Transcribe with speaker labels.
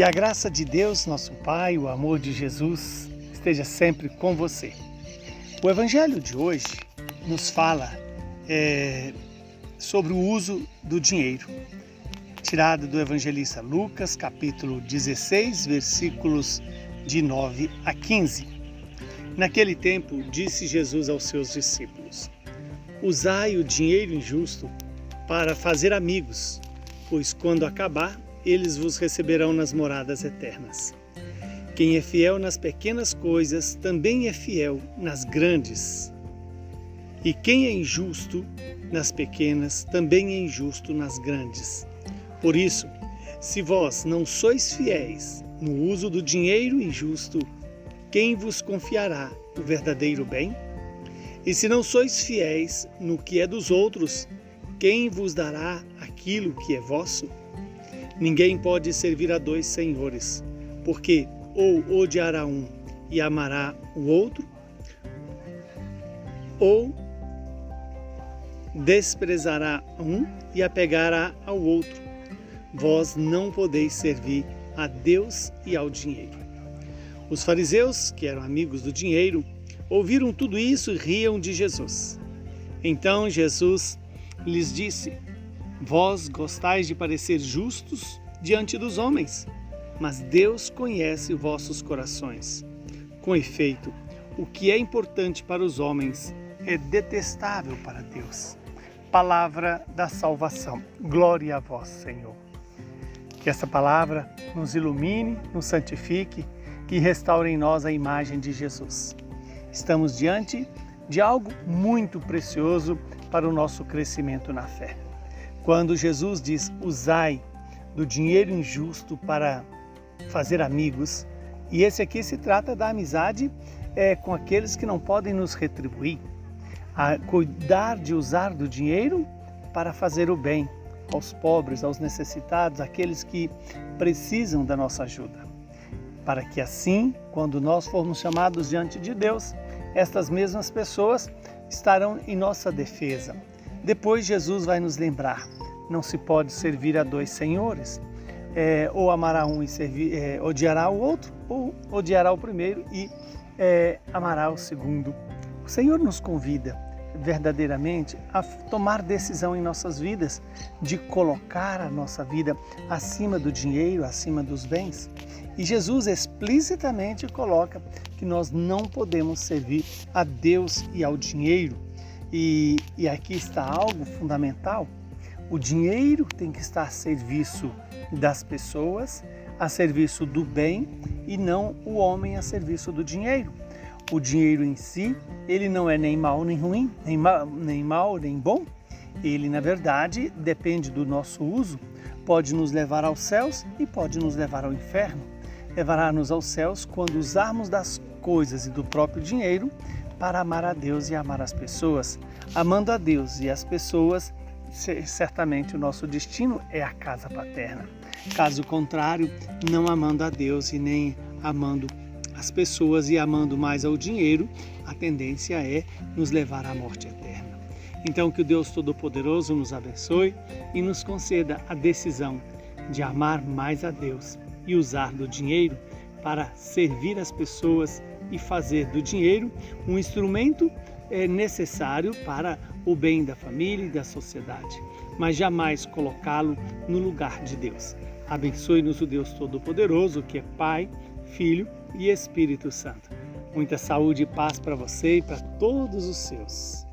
Speaker 1: Que a graça de Deus, nosso Pai, o amor de Jesus esteja sempre com você. O Evangelho de hoje nos fala é, sobre o uso do dinheiro, tirado do evangelista Lucas, capítulo 16, versículos de 9 a 15. Naquele tempo, disse Jesus aos seus discípulos: Usai o dinheiro injusto para fazer amigos, pois quando acabar, eles vos receberão nas moradas eternas. Quem é fiel nas pequenas coisas também é fiel nas grandes. E quem é injusto nas pequenas também é injusto nas grandes. Por isso, se vós não sois fiéis no uso do dinheiro injusto, quem vos confiará o verdadeiro bem? E se não sois fiéis no que é dos outros, quem vos dará aquilo que é vosso? Ninguém pode servir a dois senhores, porque ou odiará um e amará o outro, ou desprezará um e apegará ao outro. Vós não podeis servir a Deus e ao dinheiro. Os fariseus, que eram amigos do dinheiro, ouviram tudo isso e riam de Jesus. Então Jesus lhes disse: Vós gostais de parecer justos diante dos homens, mas Deus conhece vossos corações. Com efeito, o que é importante para os homens é detestável para Deus. Palavra da salvação. Glória a vós, Senhor. Que essa palavra nos ilumine, nos santifique e restaure em nós a imagem de Jesus. Estamos diante de algo muito precioso para o nosso crescimento na fé. Quando Jesus diz: usai do dinheiro injusto para fazer amigos. E esse aqui se trata da amizade é, com aqueles que não podem nos retribuir, a cuidar de usar do dinheiro para fazer o bem aos pobres, aos necessitados, aqueles que precisam da nossa ajuda. Para que assim, quando nós formos chamados diante de Deus, estas mesmas pessoas estarão em nossa defesa. Depois Jesus vai nos lembrar: não se pode servir a dois senhores é, ou amará um e servir, é, odiará o outro, ou odiará o primeiro e é, amará o segundo. O Senhor nos convida verdadeiramente a tomar decisão em nossas vidas, de colocar a nossa vida acima do dinheiro, acima dos bens. E Jesus explicitamente coloca que nós não podemos servir a Deus e ao dinheiro. E, e aqui está algo fundamental o dinheiro tem que estar a serviço das pessoas, a serviço do bem e não o homem a serviço do dinheiro. O dinheiro em si, ele não é nem mal nem ruim, nem nem, mal, nem bom. Ele, na verdade, depende do nosso uso. Pode nos levar aos céus e pode nos levar ao inferno. Levará-nos aos céus quando usarmos das coisas e do próprio dinheiro para amar a Deus e amar as pessoas. Amando a Deus e as pessoas, certamente o nosso destino é a casa paterna. Caso contrário, não amando a Deus e nem amando as pessoas e amando mais ao dinheiro, a tendência é nos levar à morte eterna. Então, que o Deus Todo-Poderoso nos abençoe e nos conceda a decisão de amar mais a Deus e usar do dinheiro para servir as pessoas e fazer do dinheiro um instrumento é necessário para o bem da família e da sociedade, mas jamais colocá-lo no lugar de Deus. Abençoe-nos o Deus Todo-Poderoso, que é Pai, Filho e Espírito Santo. Muita saúde e paz para você e para todos os seus.